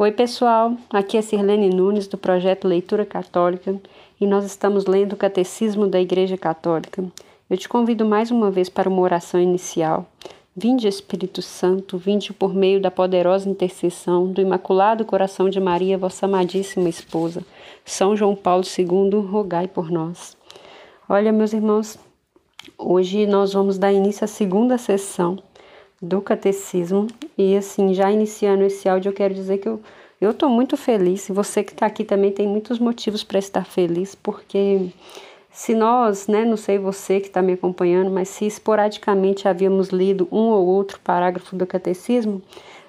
Oi, pessoal. Aqui é Sirlene Nunes do projeto Leitura Católica e nós estamos lendo o Catecismo da Igreja Católica. Eu te convido mais uma vez para uma oração inicial. Vinde, Espírito Santo, vinde por meio da poderosa intercessão do Imaculado Coração de Maria, vossa amadíssima esposa. São João Paulo II, rogai por nós. Olha, meus irmãos, hoje nós vamos dar início à segunda sessão do catecismo. E assim, já iniciando esse áudio, eu quero dizer que eu eu estou muito feliz. E você que está aqui também tem muitos motivos para estar feliz, porque se nós, né, não sei você que está me acompanhando, mas se esporadicamente havíamos lido um ou outro parágrafo do catecismo,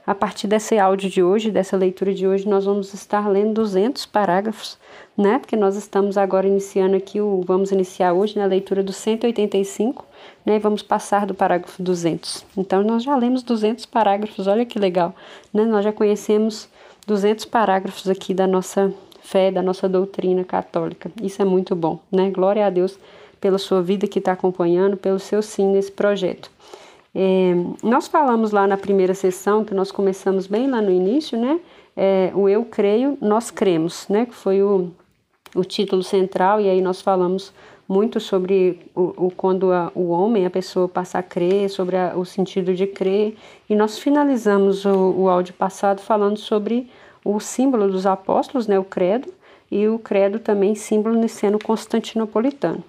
a partir desse áudio de hoje, dessa leitura de hoje, nós vamos estar lendo 200 parágrafos, né? Porque nós estamos agora iniciando aqui o vamos iniciar hoje na leitura do 185, né? E vamos passar do parágrafo 200. Então nós já lemos 200 parágrafos, olha que legal, né? Nós já conhecemos 200 parágrafos aqui da nossa fé, da nossa doutrina católica. Isso é muito bom, né? Glória a Deus pela sua vida que está acompanhando, pelo seu sim nesse projeto. É, nós falamos lá na primeira sessão, que nós começamos bem lá no início, né? É, o eu creio, nós cremos, né? Que foi o, o título central, e aí nós falamos muito sobre o, o quando a, o homem, a pessoa passa a crer, sobre a, o sentido de crer, e nós finalizamos o, o áudio passado falando sobre o símbolo dos apóstolos, né? O credo, e o credo também símbolo niceno constantinopolitano.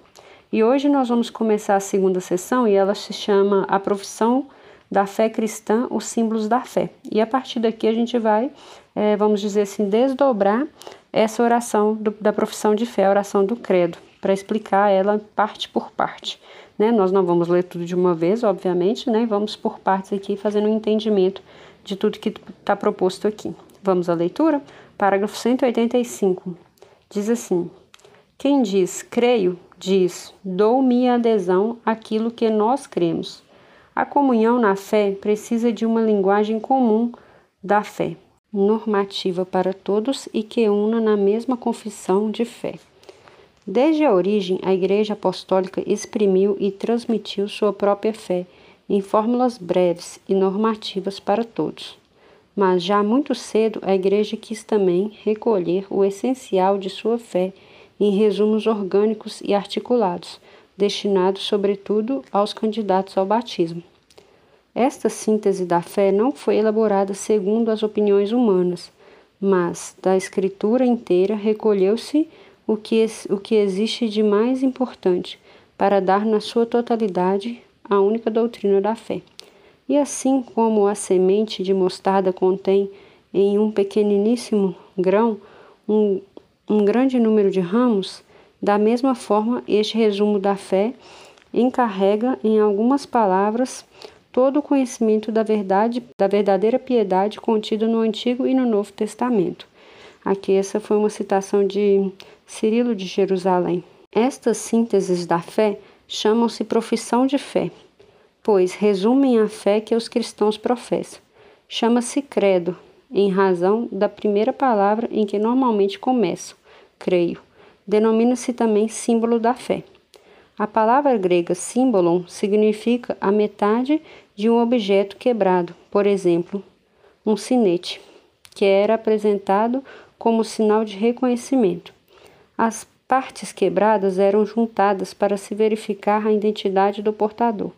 E hoje nós vamos começar a segunda sessão e ela se chama A Profissão da Fé Cristã, os Símbolos da Fé. E a partir daqui a gente vai, é, vamos dizer assim, desdobrar essa oração do, da profissão de fé, a oração do credo, para explicar ela parte por parte. Né? Nós não vamos ler tudo de uma vez, obviamente, né? vamos por partes aqui, fazendo um entendimento de tudo que está proposto aqui. Vamos à leitura? Parágrafo 185. Diz assim: Quem diz creio diz: dou minha adesão àquilo que nós cremos. A comunhão na fé precisa de uma linguagem comum da fé, normativa para todos e que una na mesma confissão de fé. Desde a origem, a Igreja Apostólica exprimiu e transmitiu sua própria fé em fórmulas breves e normativas para todos. Mas já muito cedo a Igreja quis também recolher o essencial de sua fé em resumos orgânicos e articulados, destinados sobretudo aos candidatos ao batismo. Esta síntese da fé não foi elaborada segundo as opiniões humanas, mas da Escritura inteira recolheu-se o que, o que existe de mais importante para dar na sua totalidade a única doutrina da fé. E assim como a semente de mostarda contém em um pequeniníssimo grão um, um grande número de ramos, da mesma forma, este resumo da fé encarrega em algumas palavras todo o conhecimento da verdade, da verdadeira piedade contida no Antigo e no Novo Testamento. Aqui essa foi uma citação de Cirilo de Jerusalém. Estas sínteses da fé chamam-se profissão de fé, pois resumem a fé que os cristãos professam. Chama-se credo, em razão da primeira palavra em que normalmente começam creio. Denomina-se também símbolo da fé. A palavra grega símbolon significa a metade de um objeto quebrado, por exemplo, um sinete, que era apresentado como sinal de reconhecimento. As partes quebradas eram juntadas para se verificar a identidade do portador.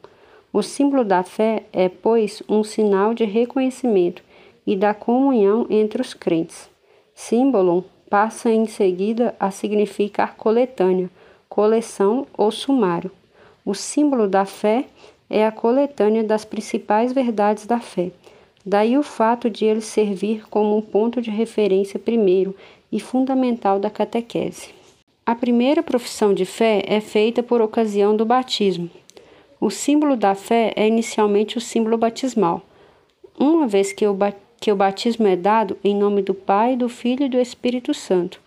O símbolo da fé é, pois, um sinal de reconhecimento e da comunhão entre os crentes. Símbolon passa em seguida a significar coletânea, coleção ou sumário. O símbolo da fé é a coletânea das principais verdades da fé. Daí o fato de ele servir como um ponto de referência primeiro e fundamental da catequese. A primeira profissão de fé é feita por ocasião do batismo. O símbolo da fé é inicialmente o símbolo batismal. Uma vez que o, que o batismo é dado em nome do Pai, do Filho e do Espírito Santo,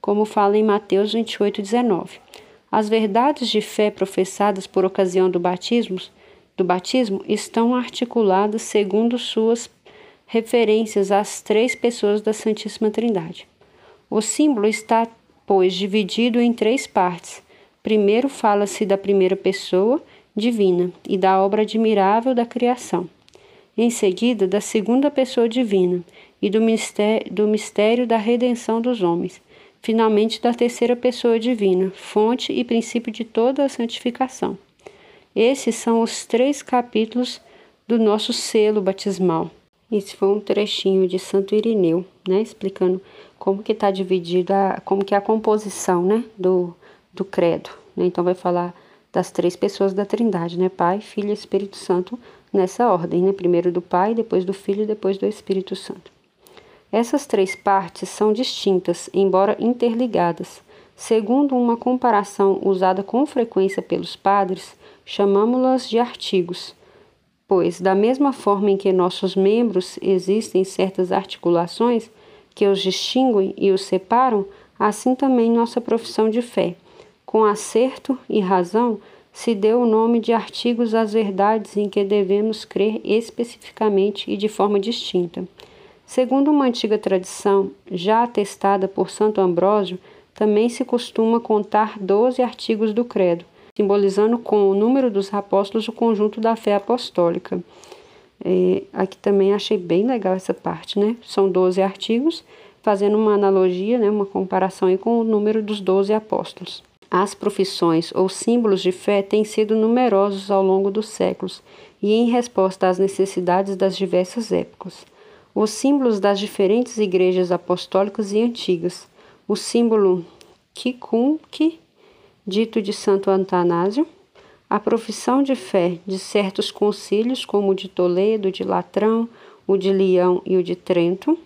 como fala em Mateus 28, 19. As verdades de fé professadas por ocasião do batismo, do batismo estão articuladas segundo suas referências às três pessoas da Santíssima Trindade. O símbolo está, pois, dividido em três partes. Primeiro fala-se da primeira pessoa divina e da obra admirável da criação em seguida da segunda pessoa divina e do mistério, do mistério da redenção dos homens, finalmente da terceira pessoa divina, fonte e princípio de toda a santificação. Esses são os três capítulos do nosso selo batismal. Esse foi um trechinho de Santo Irineu, né, explicando como que está dividida, como que é a composição, né, do, do credo. Né? Então vai falar das três pessoas da Trindade, né, Pai, Filho e Espírito Santo, nessa ordem, né, primeiro do Pai, depois do Filho depois do Espírito Santo. Essas três partes são distintas, embora interligadas. Segundo uma comparação usada com frequência pelos padres, chamamos-las de artigos pois, da mesma forma em que nossos membros existem certas articulações que os distinguem e os separam, assim também nossa profissão de fé. Com acerto e razão, se deu o nome de artigos às verdades em que devemos crer especificamente e de forma distinta. Segundo uma antiga tradição, já atestada por Santo Ambrósio, também se costuma contar doze artigos do Credo, simbolizando com o número dos apóstolos o conjunto da fé apostólica. É, aqui também achei bem legal essa parte, né? São 12 artigos, fazendo uma analogia, né, uma comparação aí com o número dos 12 apóstolos. As profissões ou símbolos de fé têm sido numerosos ao longo dos séculos e em resposta às necessidades das diversas épocas. Os símbolos das diferentes igrejas apostólicas e antigas. O símbolo Kikunki dito de Santo Antanásio, a profissão de fé de certos concílios, como o de Toledo, de Latrão, o de Leão e o de Trento,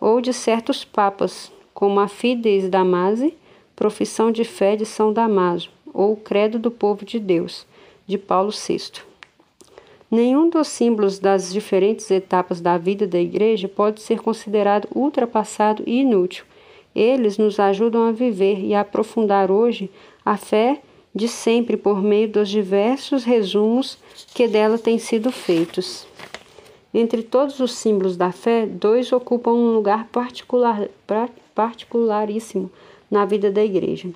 ou de certos papas, como a Fides Damase, profissão de fé de São Damaso, ou Credo do Povo de Deus, de Paulo VI. Nenhum dos símbolos das diferentes etapas da vida da Igreja pode ser considerado ultrapassado e inútil. Eles nos ajudam a viver e a aprofundar hoje a fé de sempre por meio dos diversos resumos que dela têm sido feitos. Entre todos os símbolos da fé, dois ocupam um lugar particular, particularíssimo na vida da Igreja.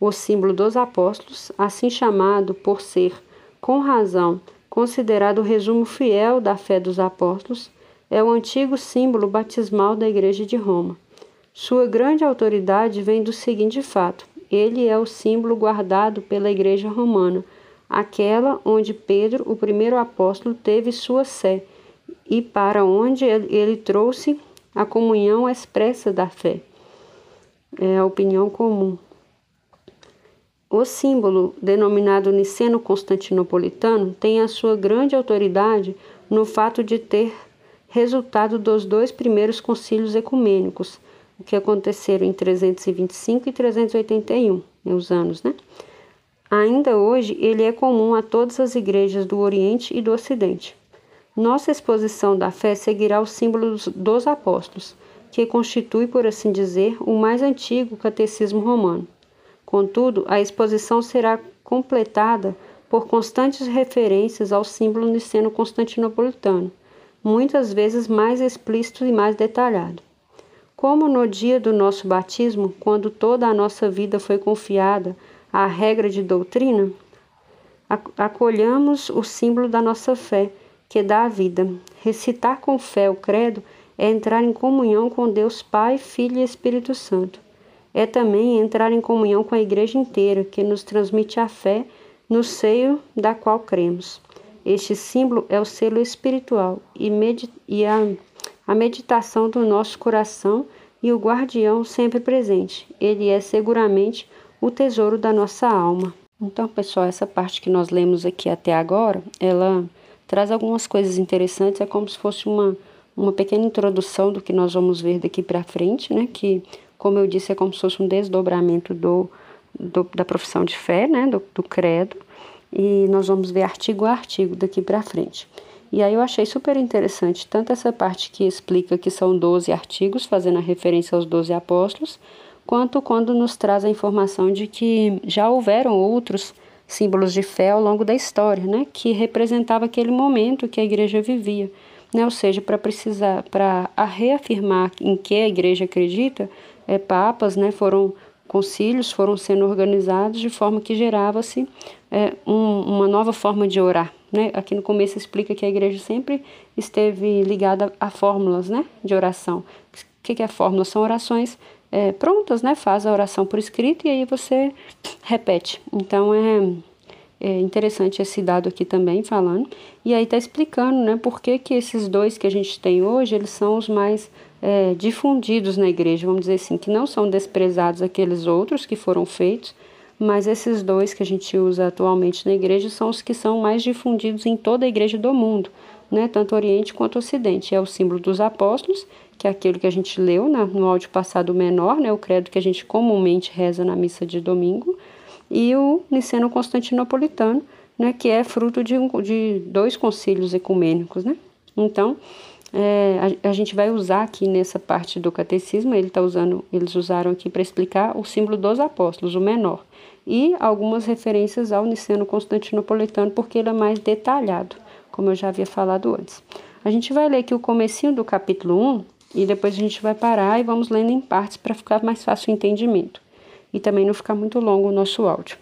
O símbolo dos apóstolos, assim chamado por ser, com razão, considerado o resumo fiel da fé dos apóstolos, é o antigo símbolo batismal da Igreja de Roma. Sua grande autoridade vem do seguinte fato: ele é o símbolo guardado pela Igreja Romana, aquela onde Pedro, o primeiro apóstolo, teve sua sé e para onde ele trouxe a comunhão expressa da fé. É a opinião comum. O símbolo, denominado niceno-constantinopolitano, tem a sua grande autoridade no fato de ter resultado dos dois primeiros concílios ecumênicos, o que aconteceram em 325 e 381, né, os anos, né? Ainda hoje, ele é comum a todas as igrejas do Oriente e do Ocidente. Nossa exposição da fé seguirá os símbolos dos apóstolos, que constitui, por assim dizer, o mais antigo catecismo romano. Contudo, a exposição será completada por constantes referências ao símbolo niceno-constantinopolitano, muitas vezes mais explícito e mais detalhado. Como no dia do nosso batismo, quando toda a nossa vida foi confiada à regra de doutrina, acolhamos o símbolo da nossa fé, que dá a vida. Recitar com fé o credo é entrar em comunhão com Deus Pai, Filho e Espírito Santo. É também entrar em comunhão com a Igreja inteira, que nos transmite a fé no seio da qual cremos. Este símbolo é o selo espiritual e, e a a meditação do nosso coração e o guardião sempre presente. Ele é seguramente o tesouro da nossa alma. Então, pessoal, essa parte que nós lemos aqui até agora, ela traz algumas coisas interessantes, é como se fosse uma, uma pequena introdução do que nós vamos ver daqui para frente, né? Que, como eu disse, é como se fosse um desdobramento do, do da profissão de fé, né? Do, do credo. E nós vamos ver artigo a artigo daqui para frente. E aí eu achei super interessante tanto essa parte que explica que são 12 artigos, fazendo a referência aos 12 apóstolos, quanto quando nos traz a informação de que já houveram outros símbolos de fé ao longo da história, né, que representava aquele momento que a igreja vivia, né, ou seja, para precisar, para reafirmar em que a igreja acredita, é, papas, né, foram concílios foram sendo organizados de forma que gerava-se é, um, uma nova forma de orar, né? Aqui no começo explica que a igreja sempre esteve ligada a fórmulas, né? De oração. O que, que é fórmula? São orações é, prontas, né? Faz a oração por escrito e aí você repete. Então é, é interessante esse dado aqui também falando. E aí tá explicando, né? Por que, que esses dois que a gente tem hoje, eles são os mais é, difundidos na igreja, vamos dizer assim, que não são desprezados aqueles outros que foram feitos, mas esses dois que a gente usa atualmente na igreja são os que são mais difundidos em toda a igreja do mundo, né, tanto Oriente quanto Ocidente. É o símbolo dos apóstolos, que é aquele que a gente leu na, no áudio passado menor, né, o credo que a gente comumente reza na missa de domingo, e o Niceno Constantinopolitano, né, que é fruto de, de dois concílios ecumênicos. Né? Então, é, a, a, gente vai usar aqui nessa parte do catecismo, ele tá usando, eles usaram aqui para explicar o símbolo dos apóstolos, o menor, e algumas referências ao Niceno Constantinopolitano, porque ele é mais detalhado, como eu já havia falado antes. A gente vai ler aqui o comecinho do capítulo 1 e depois a gente vai parar e vamos lendo em partes para ficar mais fácil o entendimento e também não ficar muito longo o nosso áudio.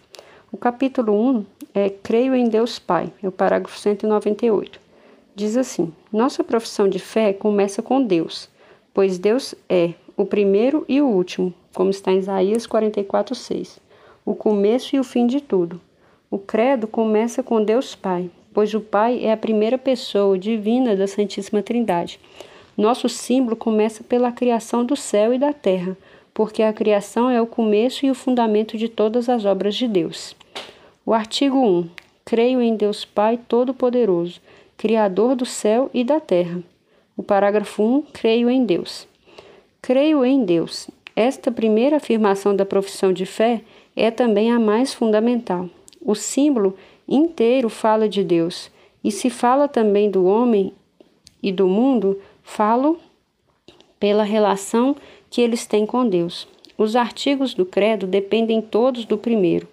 O capítulo 1 é Creio em Deus Pai, é o parágrafo 198. Diz assim: Nossa profissão de fé começa com Deus, pois Deus é o primeiro e o último, como está em Isaías 44:6, o começo e o fim de tudo. O credo começa com Deus Pai, pois o Pai é a primeira pessoa divina da Santíssima Trindade. Nosso símbolo começa pela criação do céu e da terra, porque a criação é o começo e o fundamento de todas as obras de Deus. O artigo 1. Creio em Deus Pai Todo-Poderoso Criador do céu e da terra. O parágrafo 1, creio em Deus. Creio em Deus. Esta primeira afirmação da profissão de fé é também a mais fundamental. O símbolo inteiro fala de Deus, e se fala também do homem e do mundo, falo pela relação que eles têm com Deus. Os artigos do credo dependem todos do primeiro,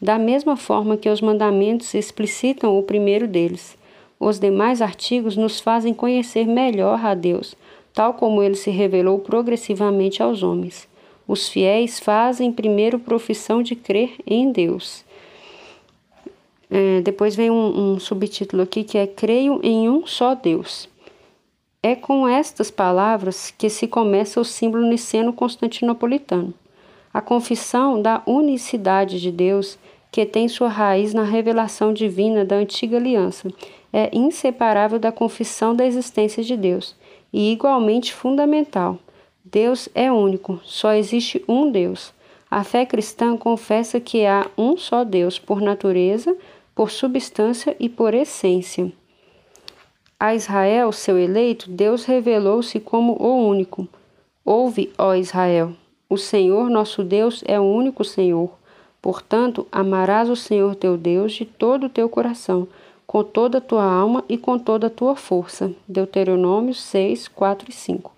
da mesma forma que os mandamentos explicitam o primeiro deles. Os demais artigos nos fazem conhecer melhor a Deus, tal como ele se revelou progressivamente aos homens. Os fiéis fazem primeiro profissão de crer em Deus. É, depois vem um, um subtítulo aqui que é Creio em um só Deus. É com estas palavras que se começa o símbolo niceno constantinopolitano. A confissão da unicidade de Deus, que tem sua raiz na revelação divina da antiga aliança é inseparável da confissão da existência de Deus e igualmente fundamental. Deus é único, só existe um Deus. A fé cristã confessa que há um só Deus por natureza, por substância e por essência. A Israel, seu eleito, Deus revelou-se como o único. Ouve, ó Israel, o Senhor nosso Deus é o único Senhor. Portanto, amarás o Senhor teu Deus de todo o teu coração com toda a tua alma e com toda a tua força. Deuteronômio 6, 4 e 5.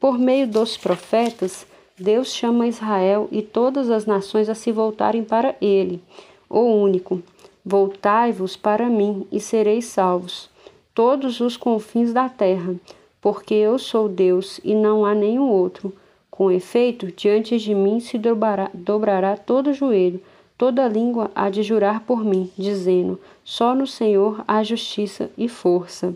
Por meio dos profetas, Deus chama Israel e todas as nações a se voltarem para ele, o único. Voltai-vos para mim e sereis salvos, todos os confins da terra, porque eu sou Deus e não há nenhum outro. Com efeito, diante de mim se dobrará, dobrará todo joelho Toda língua há de jurar por mim, dizendo: Só no Senhor há justiça e força.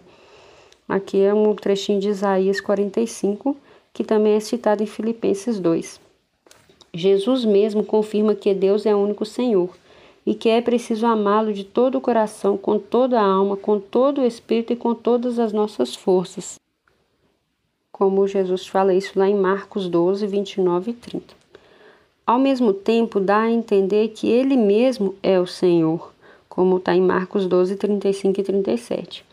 Aqui é um trechinho de Isaías 45, que também é citado em Filipenses 2. Jesus mesmo confirma que Deus é o único Senhor e que é preciso amá-lo de todo o coração, com toda a alma, com todo o espírito e com todas as nossas forças. Como Jesus fala isso lá em Marcos 12, 29 e 30 ao mesmo tempo dá a entender que ele mesmo é o Senhor, como está em Marcos 12, 35 e 37.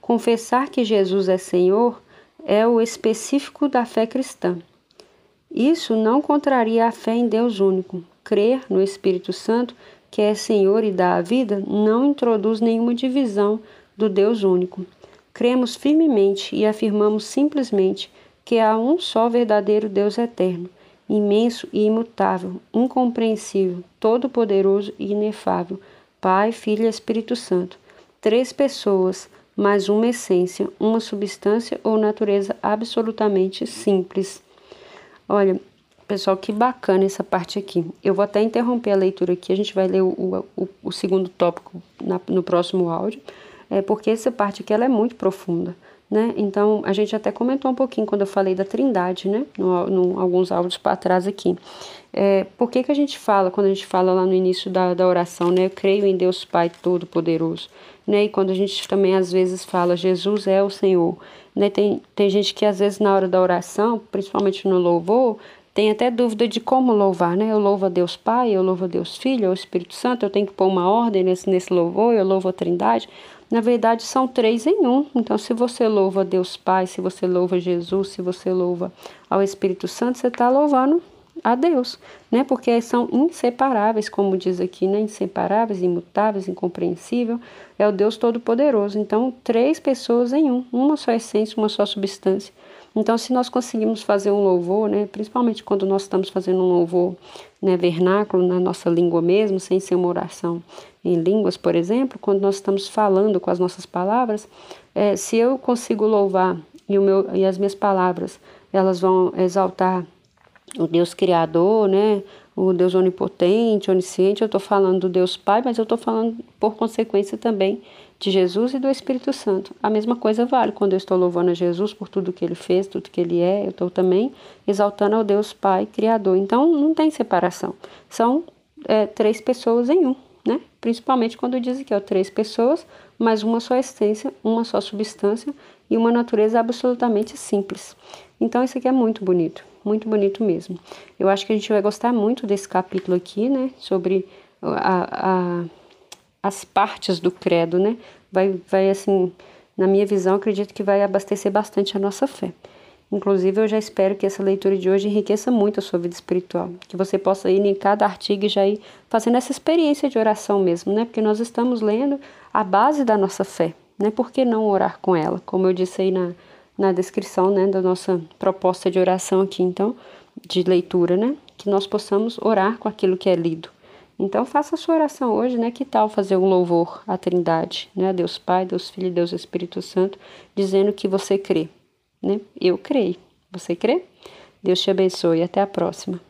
Confessar que Jesus é Senhor é o específico da fé cristã. Isso não contraria a fé em Deus único. Crer no Espírito Santo, que é Senhor e dá a vida, não introduz nenhuma divisão do Deus único. Cremos firmemente e afirmamos simplesmente que há um só verdadeiro Deus eterno imenso e imutável, incompreensível, todo-poderoso e inefável, Pai, Filho e Espírito Santo. Três pessoas, mas uma essência, uma substância ou natureza absolutamente simples. Olha, pessoal, que bacana essa parte aqui. Eu vou até interromper a leitura aqui, a gente vai ler o, o, o segundo tópico na, no próximo áudio. é, porque essa parte aqui ela é muito profunda. Né? Então, a gente até comentou um pouquinho quando eu falei da trindade, né? No, alguns áudios para trás aqui. É, por que, que a gente fala, quando a gente fala lá no início da, da oração, né? Eu creio em Deus Pai Todo-Poderoso, né? E quando a gente também às vezes fala, Jesus é o Senhor, né? Tem, tem gente que às vezes na hora da oração, principalmente no louvor, tem até dúvida de como louvar, né? Eu louvo a Deus Pai, eu louvo a Deus Filho, o Espírito Santo, eu tenho que pôr uma ordem nesse, nesse louvor, eu louvo a Trindade. Na verdade, são três em um. Então, se você louva a Deus Pai, se você louva Jesus, se você louva ao Espírito Santo, você está louvando a Deus, né? Porque são inseparáveis, como diz aqui, né? Inseparáveis, imutáveis, incompreensível. É o Deus Todo-Poderoso. Então, três pessoas em um, uma só essência, uma só substância. Então, se nós conseguimos fazer um louvor, né, principalmente quando nós estamos fazendo um louvor né, vernáculo, na nossa língua mesmo, sem ser uma oração em línguas, por exemplo, quando nós estamos falando com as nossas palavras, é, se eu consigo louvar e, o meu, e as minhas palavras elas vão exaltar o Deus Criador, né, o Deus onipotente, onisciente, eu estou falando do Deus Pai, mas eu estou falando por consequência também de Jesus e do Espírito Santo. A mesma coisa vale quando eu estou louvando a Jesus por tudo que ele fez, tudo que ele é, eu estou também exaltando ao Deus Pai Criador. Então não tem separação. São é, três pessoas em um, né? Principalmente quando diz que é três pessoas, mas uma só essência, uma só substância e uma natureza absolutamente simples. Então isso aqui é muito bonito, muito bonito mesmo. Eu acho que a gente vai gostar muito desse capítulo aqui, né? Sobre a, a as partes do credo, né? Vai, vai assim, na minha visão, acredito que vai abastecer bastante a nossa fé. Inclusive, eu já espero que essa leitura de hoje enriqueça muito a sua vida espiritual, que você possa ir em cada artigo e já ir fazendo essa experiência de oração mesmo, né? Porque nós estamos lendo a base da nossa fé, né? Por que não orar com ela? Como eu disse aí na, na descrição, né, da nossa proposta de oração aqui, então, de leitura, né? Que nós possamos orar com aquilo que é lido. Então faça a sua oração hoje, né? Que tal fazer um louvor à Trindade, né? Deus Pai, Deus Filho Deus Espírito Santo, dizendo que você crê, né? Eu creio. Você crê? Deus te abençoe. Até a próxima.